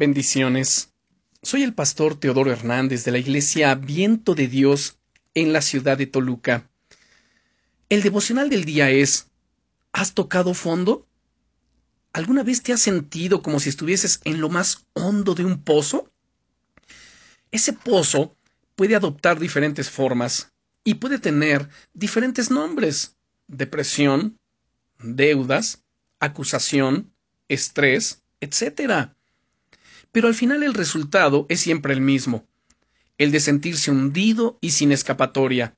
Bendiciones. Soy el pastor Teodoro Hernández de la iglesia Viento de Dios en la ciudad de Toluca. El devocional del día es ¿Has tocado fondo? ¿Alguna vez te has sentido como si estuvieses en lo más hondo de un pozo? Ese pozo puede adoptar diferentes formas y puede tener diferentes nombres. Depresión, deudas, acusación, estrés, etc pero al final el resultado es siempre el mismo, el de sentirse hundido y sin escapatoria.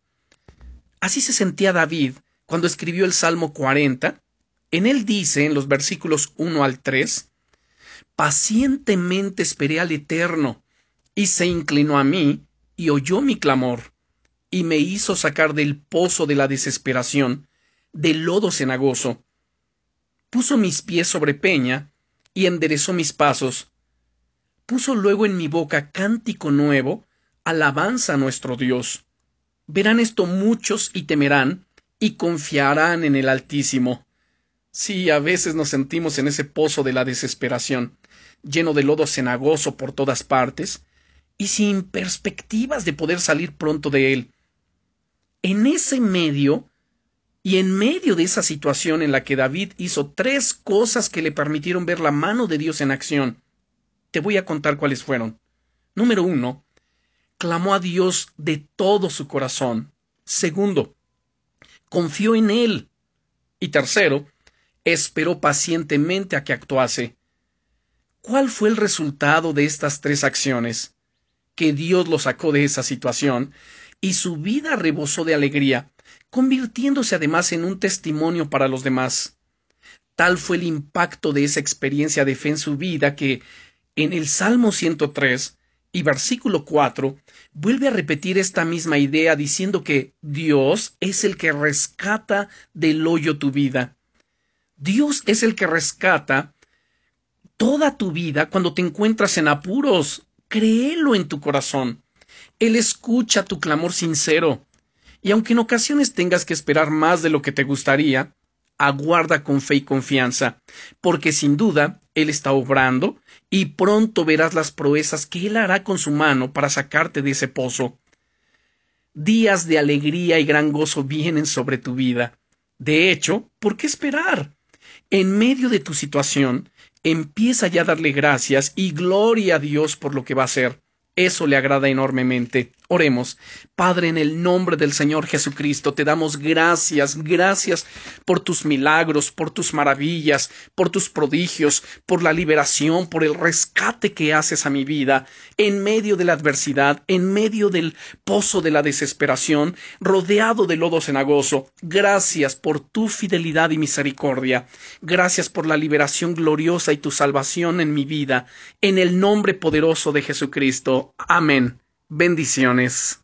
Así se sentía David cuando escribió el Salmo 40. En él dice, en los versículos 1 al 3, Pacientemente esperé al Eterno, y se inclinó a mí, y oyó mi clamor, y me hizo sacar del pozo de la desesperación, del lodo cenagoso. Puso mis pies sobre peña, y enderezó mis pasos, puso luego en mi boca cántico nuevo, alabanza a nuestro Dios. Verán esto muchos y temerán, y confiarán en el Altísimo. Sí, a veces nos sentimos en ese pozo de la desesperación, lleno de lodo cenagoso por todas partes, y sin perspectivas de poder salir pronto de él. En ese medio, y en medio de esa situación en la que David hizo tres cosas que le permitieron ver la mano de Dios en acción, te voy a contar cuáles fueron. Número uno, clamó a Dios de todo su corazón. Segundo, confió en Él. Y tercero, esperó pacientemente a que actuase. ¿Cuál fue el resultado de estas tres acciones? Que Dios lo sacó de esa situación y su vida rebosó de alegría, convirtiéndose además en un testimonio para los demás. Tal fue el impacto de esa experiencia de fe en su vida que en el Salmo 103 y versículo 4 vuelve a repetir esta misma idea diciendo que Dios es el que rescata del hoyo tu vida. Dios es el que rescata toda tu vida cuando te encuentras en apuros. Créelo en tu corazón. Él escucha tu clamor sincero. Y aunque en ocasiones tengas que esperar más de lo que te gustaría, aguarda con fe y confianza, porque sin duda Él está obrando y pronto verás las proezas que Él hará con su mano para sacarte de ese pozo. Días de alegría y gran gozo vienen sobre tu vida. De hecho, ¿por qué esperar? En medio de tu situación, empieza ya a darle gracias y gloria a Dios por lo que va a hacer. Eso le agrada enormemente. Oremos. Padre, en el nombre del Señor Jesucristo, te damos gracias, gracias por tus milagros, por tus maravillas, por tus prodigios, por la liberación, por el rescate que haces a mi vida, en medio de la adversidad, en medio del pozo de la desesperación, rodeado de lodo cenagoso. Gracias por tu fidelidad y misericordia. Gracias por la liberación gloriosa y tu salvación en mi vida. En el nombre poderoso de Jesucristo. Amén. Bendiciones.